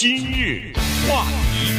今日话题，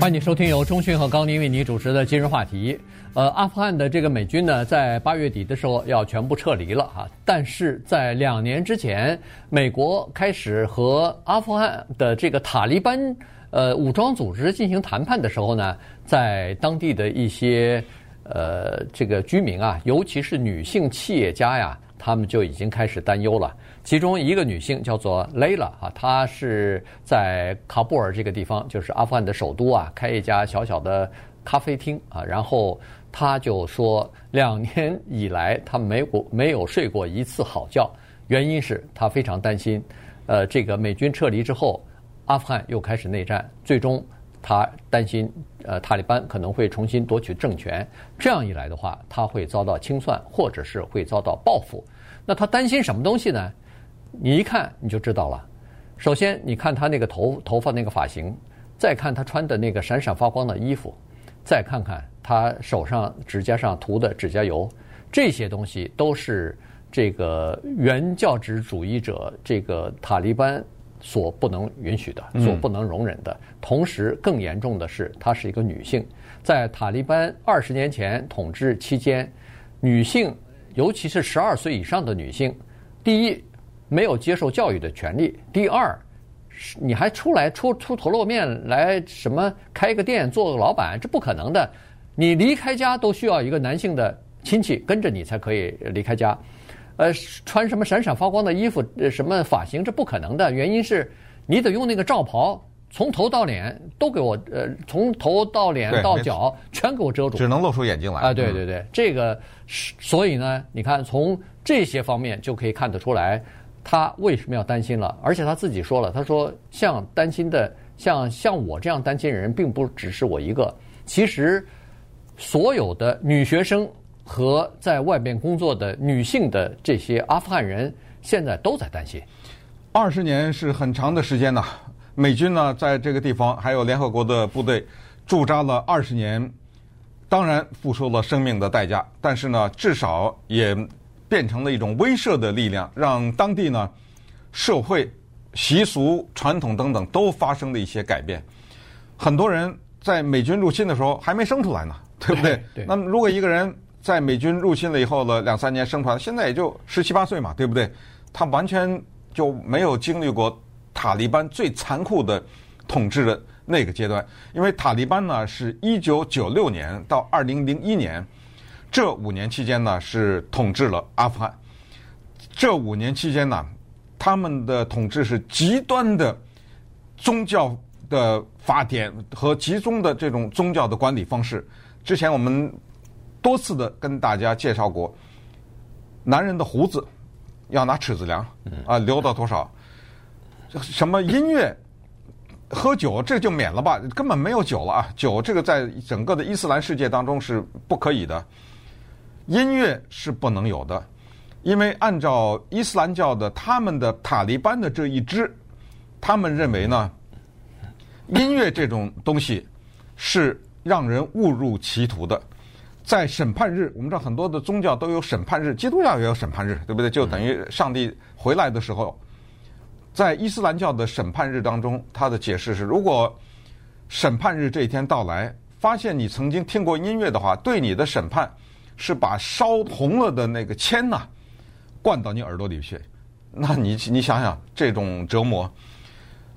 欢迎收听由中讯和高宁为你主持的今日话题。呃，阿富汗的这个美军呢，在八月底的时候要全部撤离了哈，但是在两年之前，美国开始和阿富汗的这个塔利班呃武装组织进行谈判的时候呢，在当地的一些呃这个居民啊，尤其是女性企业家呀。他们就已经开始担忧了。其中一个女性叫做蕾拉啊，她是在喀布尔这个地方，就是阿富汗的首都啊，开一家小小的咖啡厅啊。然后她就说，两年以来她没过没有睡过一次好觉，原因是她非常担心，呃，这个美军撤离之后，阿富汗又开始内战，最终她担心呃塔利班可能会重新夺取政权，这样一来的话，她会遭到清算，或者是会遭到报复。那他担心什么东西呢？你一看你就知道了。首先，你看他那个头头发那个发型，再看他穿的那个闪闪发光的衣服，再看看他手上指甲上涂的指甲油，这些东西都是这个原教旨主义者这个塔利班所不能允许的，所不能容忍的。嗯。同时，更严重的是，她是一个女性，在塔利班二十年前统治期间，女性。尤其是十二岁以上的女性，第一，没有接受教育的权利；第二，你还出来出出头露面来什么开个店做个老板，这不可能的。你离开家都需要一个男性的亲戚跟着你才可以离开家。呃，穿什么闪闪发光的衣服，什么发型，这不可能的。原因是你得用那个罩袍。从头到脸都给我，呃，从头到脸到脚全给我遮住，只能露出眼睛来。啊，对对对，嗯、这个是，所以呢，你看从这些方面就可以看得出来，他为什么要担心了。而且他自己说了，他说像担心的，像像我这样担心的人，并不只是我一个。其实，所有的女学生和在外边工作的女性的这些阿富汗人，现在都在担心。二十年是很长的时间呐。美军呢，在这个地方还有联合国的部队驻扎了二十年，当然付出了生命的代价，但是呢，至少也变成了一种威慑的力量，让当地呢社会习俗、传统等等都发生了一些改变。很多人在美军入侵的时候还没生出来呢，对不对？对。那么，如果一个人在美军入侵了以后的两三年生出来，现在也就十七八岁嘛，对不对？他完全就没有经历过。塔利班最残酷的统治的那个阶段，因为塔利班呢是一九九六年到二零零一年这五年期间呢是统治了阿富汗。这五年期间呢，他们的统治是极端的宗教的法典和集中的这种宗教的管理方式。之前我们多次的跟大家介绍过，男人的胡子要拿尺子量啊，留到多少。什么音乐、喝酒，这就免了吧，根本没有酒了啊！酒这个在整个的伊斯兰世界当中是不可以的，音乐是不能有的，因为按照伊斯兰教的他们的塔利班的这一支，他们认为呢，音乐这种东西是让人误入歧途的。在审判日，我们知道很多的宗教都有审判日，基督教也有审判日，对不对？就等于上帝回来的时候。在伊斯兰教的审判日当中，他的解释是：如果审判日这一天到来，发现你曾经听过音乐的话，对你的审判是把烧红了的那个铅呐灌到你耳朵里去。那你你想想这种折磨。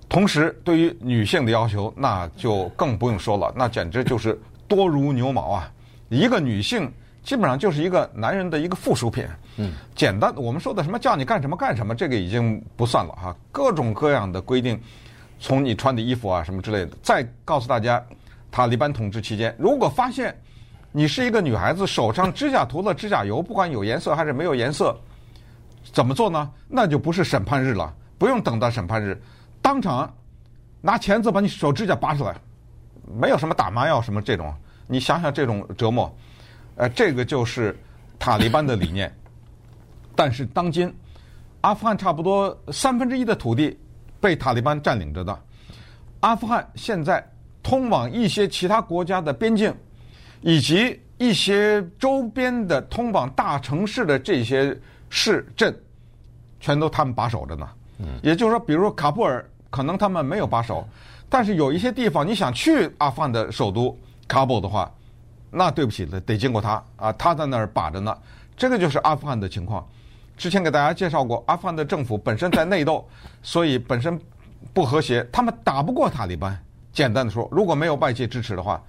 同时，对于女性的要求，那就更不用说了，那简直就是多如牛毛啊！一个女性。基本上就是一个男人的一个附属品。嗯，简单，我们说的什么叫你干什么干什么，这个已经不算了哈。各种各样的规定，从你穿的衣服啊什么之类的。再告诉大家，塔利班统治期间，如果发现你是一个女孩子，手上指甲涂了指甲油，不管有颜色还是没有颜色，怎么做呢？那就不是审判日了，不用等到审判日，当场拿钳子把你手指甲拔出来，没有什么打麻药什么这种，你想想这种折磨。呃，这个就是塔利班的理念，但是当今阿富汗差不多三分之一的土地被塔利班占领着的，阿富汗现在通往一些其他国家的边境，以及一些周边的通往大城市的这些市镇，全都他们把守着呢。嗯，也就是说，比如说喀布尔可能他们没有把守，但是有一些地方你想去阿富汗的首都喀布尔的话，那对不起了，得经过他啊，他在那儿把着呢。这个就是阿富汗的情况。之前给大家介绍过，阿富汗的政府本身在内斗，所以本身不和谐，他们打不过塔利班。简单的说，如果没有外界支持的话，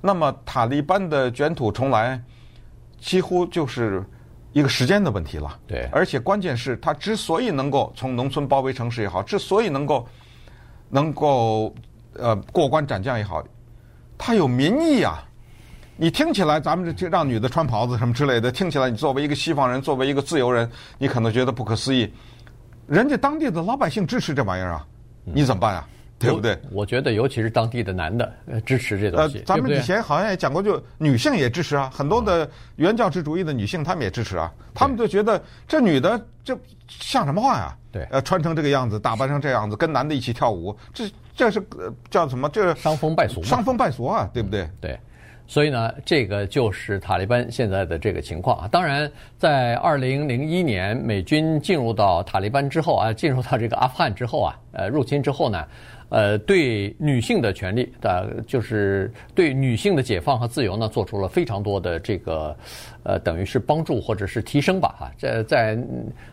那么塔利班的卷土重来，几乎就是一个时间的问题了。对，而且关键是他之所以能够从农村包围城市也好，之所以能够能够呃过关斩将也好，他有民意啊。你听起来，咱们这让女的穿袍子什么之类的，听起来你作为一个西方人，作为一个自由人，你可能觉得不可思议。人家当地的老百姓支持这玩意儿啊，你怎么办啊？对不对？我，我觉得，尤其是当地的男的支持这东西。呃，咱们以前好像也讲过，就女性也支持啊，很多的原教旨主义的女性，她们也支持啊。她们就觉得这女的这像什么话呀？对，呃，穿成这个样子，打扮成这样子，跟男的一起跳舞，这这是叫什么？这伤风败俗，伤风败俗啊，对不对？对。所以呢，这个就是塔利班现在的这个情况啊。当然，在二零零一年美军进入到塔利班之后啊，进入到这个阿富汗之后啊，呃，入侵之后呢，呃，对女性的权利的，就是对女性的解放和自由呢，做出了非常多的这个，呃，等于是帮助或者是提升吧。哈，在在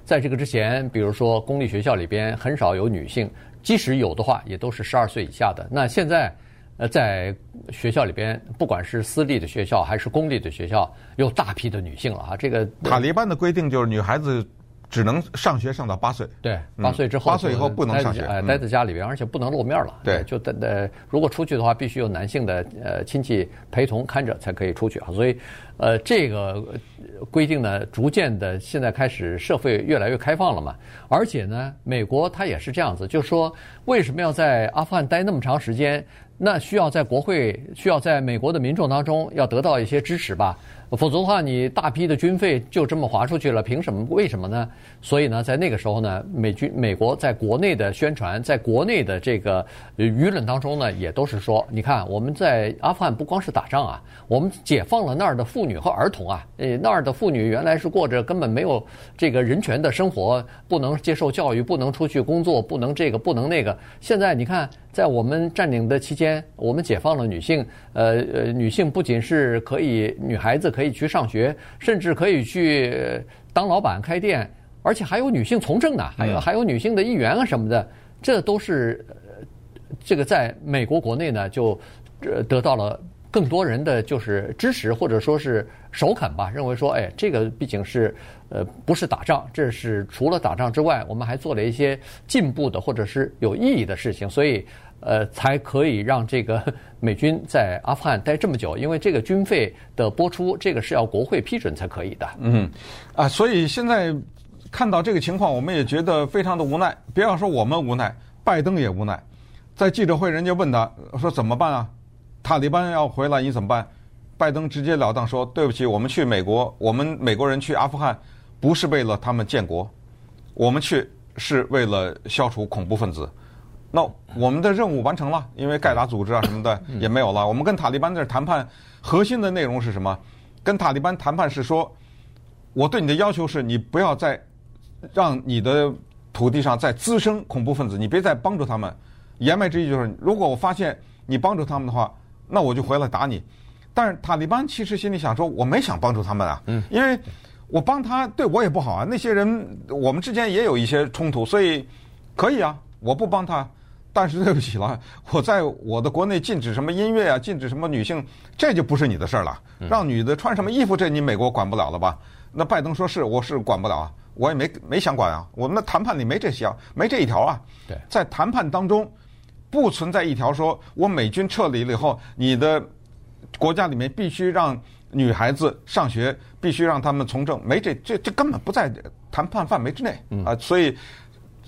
在这个之前，比如说公立学校里边很少有女性，即使有的话，也都是十二岁以下的。那现在。呃，在学校里边，不管是私立的学校还是公立的学校，有大批的女性了啊。这个塔利班的规定就是女孩子只能上学上到八岁，对，八岁之后，八岁以后不能上学，哎，待在家里边，而且不能露面了。对，就等呃，如果出去的话，必须有男性的呃亲戚陪同看着才可以出去啊。所以，呃，这个规定呢，逐渐的现在开始社会越来越开放了嘛。而且呢，美国它也是这样子，就是说为什么要在阿富汗待那么长时间？那需要在国会，需要在美国的民众当中要得到一些支持吧，否则的话，你大批的军费就这么划出去了，凭什么？为什么呢？所以呢，在那个时候呢，美军美国在国内的宣传，在国内的这个舆论当中呢，也都是说，你看我们在阿富汗不光是打仗啊，我们解放了那儿的妇女和儿童啊，呃，那儿的妇女原来是过着根本没有这个人权的生活，不能接受教育，不能出去工作，不能这个，不能那个。现在你看。在我们占领的期间，我们解放了女性。呃呃，女性不仅是可以，女孩子可以去上学，甚至可以去当老板开店，而且还有女性从政呢，还有还有女性的议员啊什么的，这都是这个在美国国内呢就得到了。更多人的就是支持或者说是首肯吧，认为说，哎，这个毕竟是，呃，不是打仗，这是除了打仗之外，我们还做了一些进步的或者是有意义的事情，所以，呃，才可以让这个美军在阿富汗待这么久，因为这个军费的拨出，这个是要国会批准才可以的。嗯，啊，所以现在看到这个情况，我们也觉得非常的无奈。不要说我们无奈，拜登也无奈。在记者会，人家问他说怎么办啊？塔利班要回来，你怎么办？拜登直截了当说：“对不起，我们去美国，我们美国人去阿富汗，不是为了他们建国，我们去是为了消除恐怖分子。那我们的任务完成了，因为盖达组织啊什么的也没有了。我们跟塔利班在谈判，核心的内容是什么？跟塔利班谈判是说，我对你的要求是你不要再让你的土地上再滋生恐怖分子，你别再帮助他们。言外之意就是，如果我发现你帮助他们的话。”那我就回来打你，但是塔利班其实心里想说，我没想帮助他们啊，因为我帮他对我也不好啊。那些人我们之间也有一些冲突，所以可以啊，我不帮他，但是对不起了，我在我的国内禁止什么音乐啊，禁止什么女性，这就不是你的事儿了。让女的穿什么衣服，这你美国管不了了吧？那拜登说是，我是管不了啊，我也没没想管啊。我们的谈判里没这些，没这一条啊。对，在谈判当中。不存在一条说，我美军撤离了以后，你的国家里面必须让女孩子上学，必须让他们从政，没这这这根本不在谈判范围之内啊！所以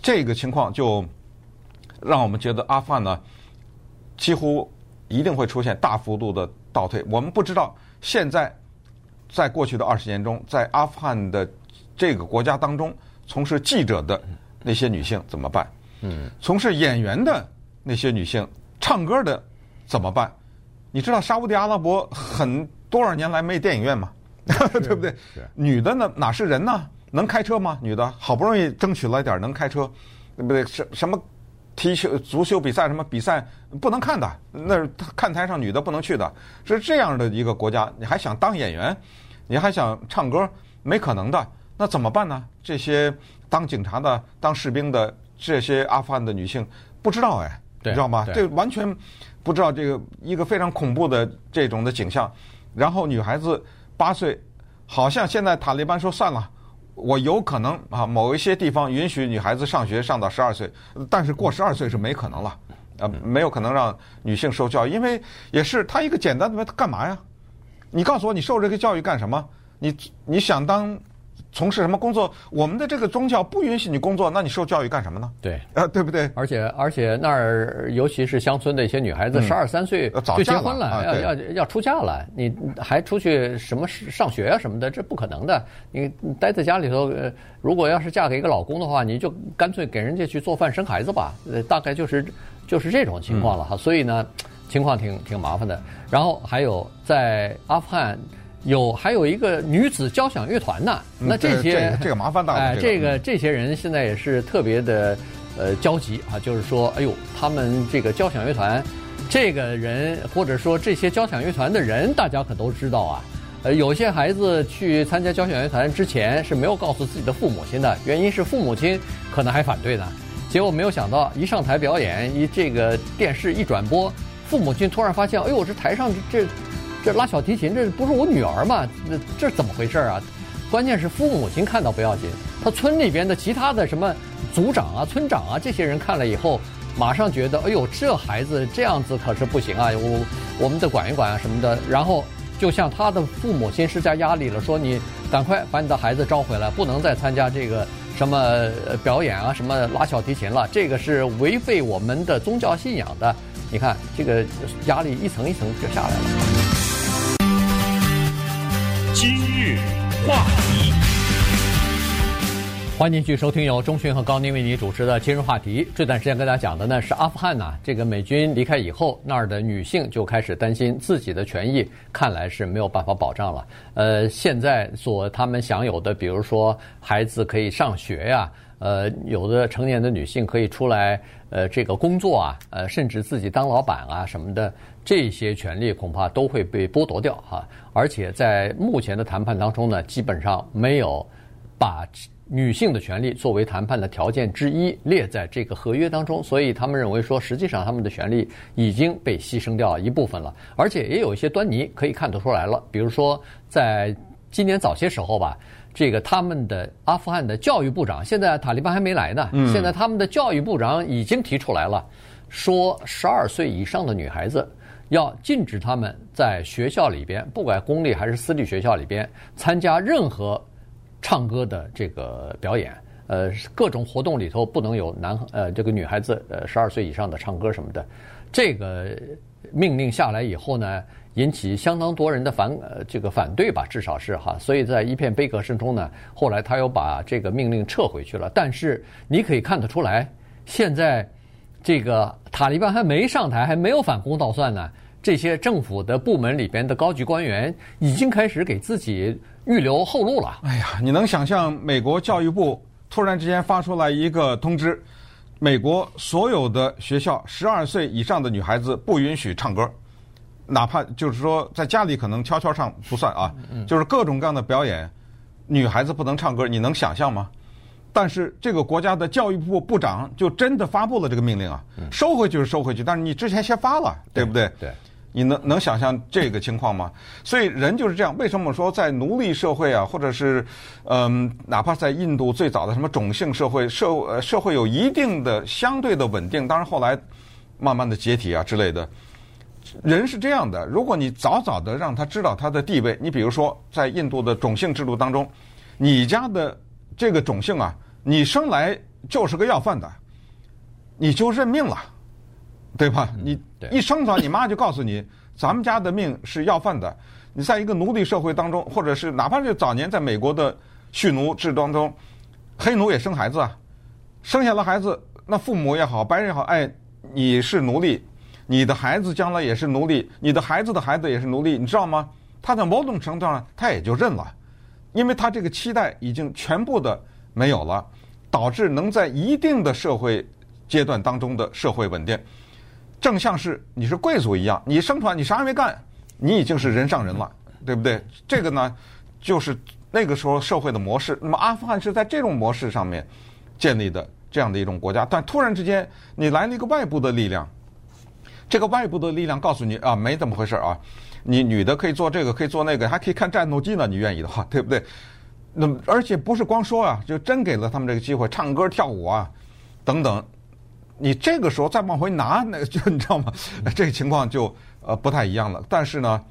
这个情况就让我们觉得阿富汗呢，几乎一定会出现大幅度的倒退。我们不知道现在在过去的二十年中，在阿富汗的这个国家当中，从事记者的那些女性怎么办？嗯，从事演员的。那些女性唱歌的怎么办？你知道沙乌地阿拉伯很多少年来没电影院吗？对不对？女的呢？哪是人呢？能开车吗？女的好不容易争取来点能开车，对不对？什什么踢球、足球比赛什么比赛不能看的，那看台上女的不能去的，是这样的一个国家，你还想当演员，你还想唱歌，没可能的。那怎么办呢？这些当警察的、当士兵的这些阿富汗的女性不知道哎，你知道吗？这完全不知道这个一个非常恐怖的这种的景象。然后女孩子八岁，好像现在塔利班说算了。我有可能啊，某一些地方允许女孩子上学上到十二岁，但是过十二岁是没可能了，呃，没有可能让女性受教育，因为也是他一个简单的，干嘛呀？你告诉我，你受这个教育干什么？你你想当？从事什么工作？我们的这个宗教不允许你工作，那你受教育干什么呢？对，啊，对不对？而且而且那儿，尤其是乡村的一些女孩子，十二三岁就结婚了，要要要出嫁了，你还出去什么上学啊什么的，这不可能的。你待在家里头，如果要是嫁给一个老公的话，你就干脆给人家去做饭生孩子吧。呃，大概就是就是这种情况了哈。所以呢，情况挺挺麻烦的。然后还有在阿富汗。有还有一个女子交响乐团呢，那这些、这个麻烦大了。哎，这个这些人现在也是特别的呃焦急啊，就是说，哎呦，他们这个交响乐团，这个人或者说这些交响乐团的人，大家可都知道啊。呃，有些孩子去参加交响乐团之前是没有告诉自己的父母亲的，原因是父母亲可能还反对呢。结果没有想到，一上台表演，一这个电视一转播，父母亲突然发现，哎呦，这台上这。这拉小提琴，这不是我女儿吗？这这怎么回事啊？关键是父母亲看到不要紧，他村里边的其他的什么组长啊、村长啊这些人看了以后，马上觉得，哎呦，这孩子这样子可是不行啊！我我们得管一管啊什么的。然后就向他的父母亲施加压力了，说你赶快把你的孩子招回来，不能再参加这个什么表演啊、什么拉小提琴了，这个是违背我们的宗教信仰的。你看，这个压力一层一层就下来了。话题，欢迎继续收听由钟迅和高宁为你主持的《今日话题》。这段时间跟大家讲的呢是阿富汗呐、啊，这个美军离开以后，那儿的女性就开始担心自己的权益，看来是没有办法保障了。呃，现在所他们享有的，比如说孩子可以上学呀、呃，有的成年的女性可以出来，呃，这个工作啊，呃，甚至自己当老板啊什么的。这些权利恐怕都会被剥夺掉哈，而且在目前的谈判当中呢，基本上没有把女性的权利作为谈判的条件之一列在这个合约当中，所以他们认为说，实际上他们的权利已经被牺牲掉一部分了，而且也有一些端倪可以看得出来了，比如说在今年早些时候吧，这个他们的阿富汗的教育部长，现在塔利班还没来呢，现在他们的教育部长已经提出来了，说十二岁以上的女孩子。要禁止他们在学校里边，不管公立还是私立学校里边，参加任何唱歌的这个表演。呃，各种活动里头不能有男呃这个女孩子呃十二岁以上的唱歌什么的。这个命令下来以后呢，引起相当多人的反呃这个反对吧，至少是哈。所以在一片悲歌声中呢，后来他又把这个命令撤回去了。但是你可以看得出来，现在。这个塔利班还没上台，还没有反攻倒算呢。这些政府的部门里边的高级官员已经开始给自己预留后路了。哎呀，你能想象美国教育部突然之间发出来一个通知，美国所有的学校十二岁以上的女孩子不允许唱歌，哪怕就是说在家里可能悄悄唱不算啊，就是各种各样的表演，女孩子不能唱歌，你能想象吗？但是这个国家的教育部部长就真的发布了这个命令啊，收回去是收回去，但是你之前先发了，对不对？对，你能能想象这个情况吗？所以人就是这样。为什么说在奴隶社会啊，或者是嗯，哪怕在印度最早的什么种姓社会，社呃社会有一定的相对的稳定，当然后来慢慢的解体啊之类的。人是这样的，如果你早早的让他知道他的地位，你比如说在印度的种姓制度当中，你家的这个种姓啊。你生来就是个要饭的，你就认命了，对吧？你一生出来，你妈就告诉你，咱们家的命是要饭的。你在一个奴隶社会当中，或者是哪怕是早年在美国的蓄奴制当中，黑奴也生孩子啊，生下了孩子，那父母也好，白人也好，哎，你是奴隶，你的孩子将来也是奴隶，你的孩子的孩子也是奴隶，你知道吗？他在某种程度上，他也就认了，因为他这个期待已经全部的没有了。导致能在一定的社会阶段当中的社会稳定，正像是你是贵族一样，你生出来你啥也没干，你已经是人上人了，对不对？这个呢，就是那个时候社会的模式。那么阿富汗是在这种模式上面建立的这样的一种国家，但突然之间你来了一个外部的力量，这个外部的力量告诉你啊，没怎么回事啊，你女的可以做这个，可以做那个，还可以看战斗机呢，你愿意的话，对不对？那么而且不是光说啊，就真给了他们这个机会，唱歌跳舞啊，等等。你这个时候再往回拿，那就你知道吗？这个情况就呃不太一样了。但是呢，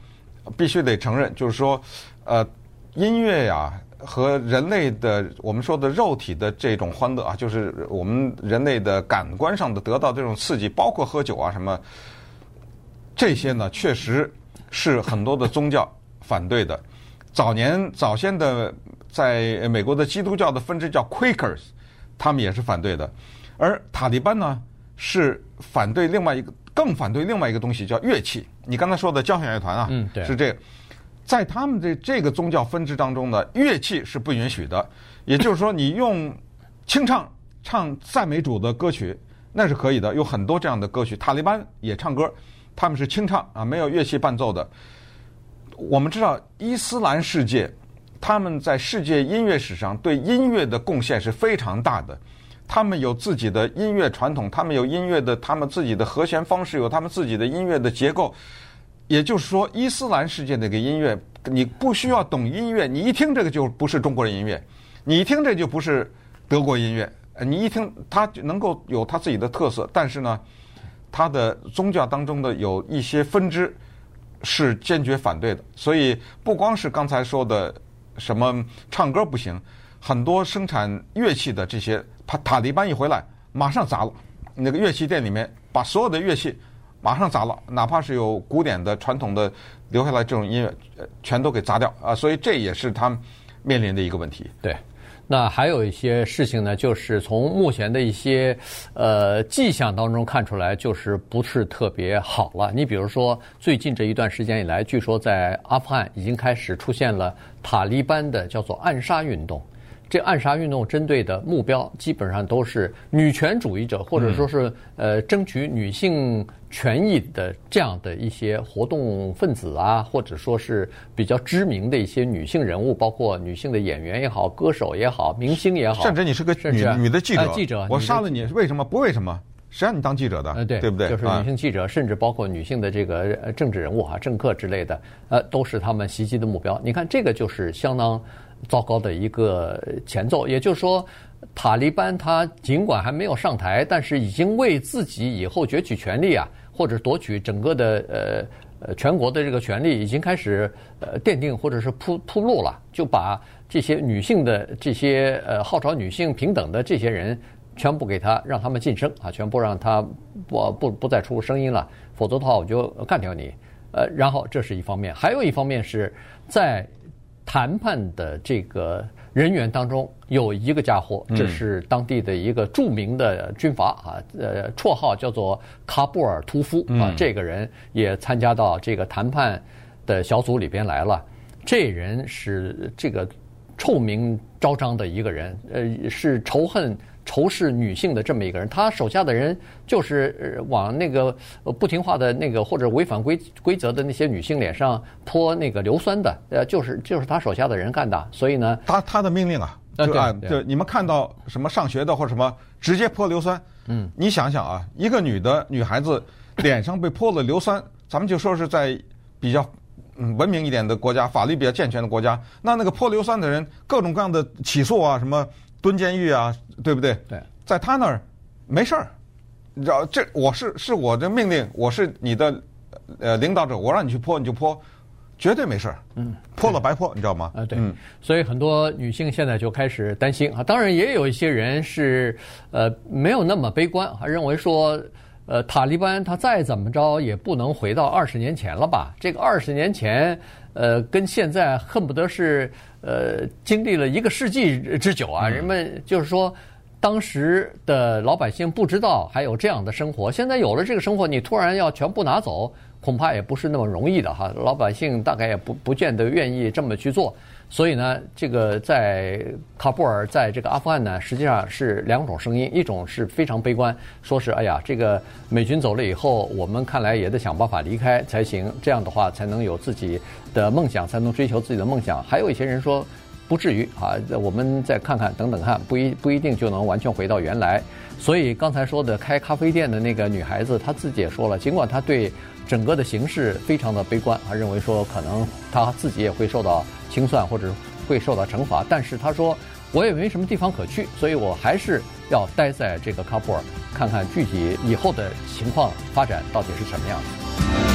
必须得承认，就是说，呃，音乐呀和人类的我们说的肉体的这种欢乐啊，就是我们人类的感官上的得到这种刺激，包括喝酒啊什么，这些呢确实是很多的宗教反对的。早年早先的在美国的基督教的分支叫 Quakers，他们也是反对的。而塔利班呢，是反对另外一个，更反对另外一个东西，叫乐器。你刚才说的交响乐团啊，嗯，对，是这个，在他们的这个宗教分支当中呢，乐器是不允许的。也就是说，你用清唱唱赞美主的歌曲，那是可以的，有很多这样的歌曲。塔利班也唱歌，他们是清唱啊，没有乐器伴奏的。我们知道伊斯兰世界，他们在世界音乐史上对音乐的贡献是非常大的。他们有自己的音乐传统，他们有音乐的，他们自己的和弦方式，有他们自己的音乐的结构。也就是说，伊斯兰世界那个音乐，你不需要懂音乐，你一听这个就不是中国人音乐，你一听这就不是德国音乐。你一听它能够有它自己的特色，但是呢，它的宗教当中的有一些分支是坚决反对的。所以不光是刚才说的什么唱歌不行，很多生产乐器的这些。他塔利班一回来，马上砸了那个乐器店里面，把所有的乐器马上砸了，哪怕是有古典的、传统的留下来这种音乐，全都给砸掉啊！所以这也是他们面临的一个问题。对，那还有一些事情呢，就是从目前的一些呃迹象当中看出来，就是不是特别好了。你比如说，最近这一段时间以来，据说在阿富汗已经开始出现了塔利班的叫做暗杀运动。这暗杀运动针对的目标基本上都是女权主义者，或者说是呃争取女性权益的这样的一些活动分子啊，或者说是比较知名的一些女性人物，包括女性的演员也好、歌手也好、明星也好，甚至你是个女女的记者，记者，我杀了你，为什么？不为什么？谁让你当记者的？呃，对，对不对？就是女性记者，甚至包括女性的这个政治人物哈、政客之类的，呃，都是他们袭击的目标。你看，这个就是相当。糟糕的一个前奏，也就是说，塔利班他尽管还没有上台，但是已经为自己以后攫取权力啊，或者夺取整个的呃呃全国的这个权力，已经开始呃奠定或者是铺铺路了，就把这些女性的这些呃号召女性平等的这些人，全部给他让他们晋升啊，全部让他不不不再出声音了，否则的话我就干掉你。呃，然后这是一方面，还有一方面是在。谈判的这个人员当中有一个家伙，这是当地的一个著名的军阀啊，呃，绰号叫做喀布尔屠夫啊。这个人也参加到这个谈判的小组里边来了。这人是这个臭名昭彰的一个人，呃，是仇恨。仇视女性的这么一个人，他手下的人就是往那个不听话的那个或者违反规规则的那些女性脸上泼那个硫酸的，呃，就是就是他手下的人干的。所以呢，他他的命令啊，就啊，就你们看到什么上学的或者什么直接泼硫酸，嗯，你想想啊，一个女的女孩子脸上被泼了硫酸，咱们就说是在比较嗯文明一点的国家，法律比较健全的国家，那那个泼硫酸的人各种各样的起诉啊，什么。蹲监狱啊，对不对？对，在他那儿没事儿，你知道这我是是我的命令，我是你的呃领导者，我让你去泼你就泼，绝对没事儿。嗯，泼了白泼，你知道吗？啊，对。嗯，所以很多女性现在就开始担心啊。当然，也有一些人是呃没有那么悲观，还认为说呃塔利班他再怎么着也不能回到二十年前了吧？这个二十年前呃跟现在恨不得是。呃，经历了一个世纪之久啊，人们就是说，当时的老百姓不知道还有这样的生活，现在有了这个生活，你突然要全部拿走，恐怕也不是那么容易的哈。老百姓大概也不不见得愿意这么去做。所以呢，这个在喀布尔，在这个阿富汗呢，实际上是两种声音，一种是非常悲观，说是哎呀，这个美军走了以后，我们看来也得想办法离开才行，这样的话才能有自己的梦想，才能追求自己的梦想。还有一些人说，不至于啊，我们再看看，等等看，不一不一定就能完全回到原来。所以刚才说的开咖啡店的那个女孩子，她自己也说了，尽管她对整个的形势非常的悲观，她认为说可能她自己也会受到。清算或者会受到惩罚，但是她说我也没什么地方可去，所以我还是要待在这个喀布尔，看看具体以后的情况发展到底是什么样子。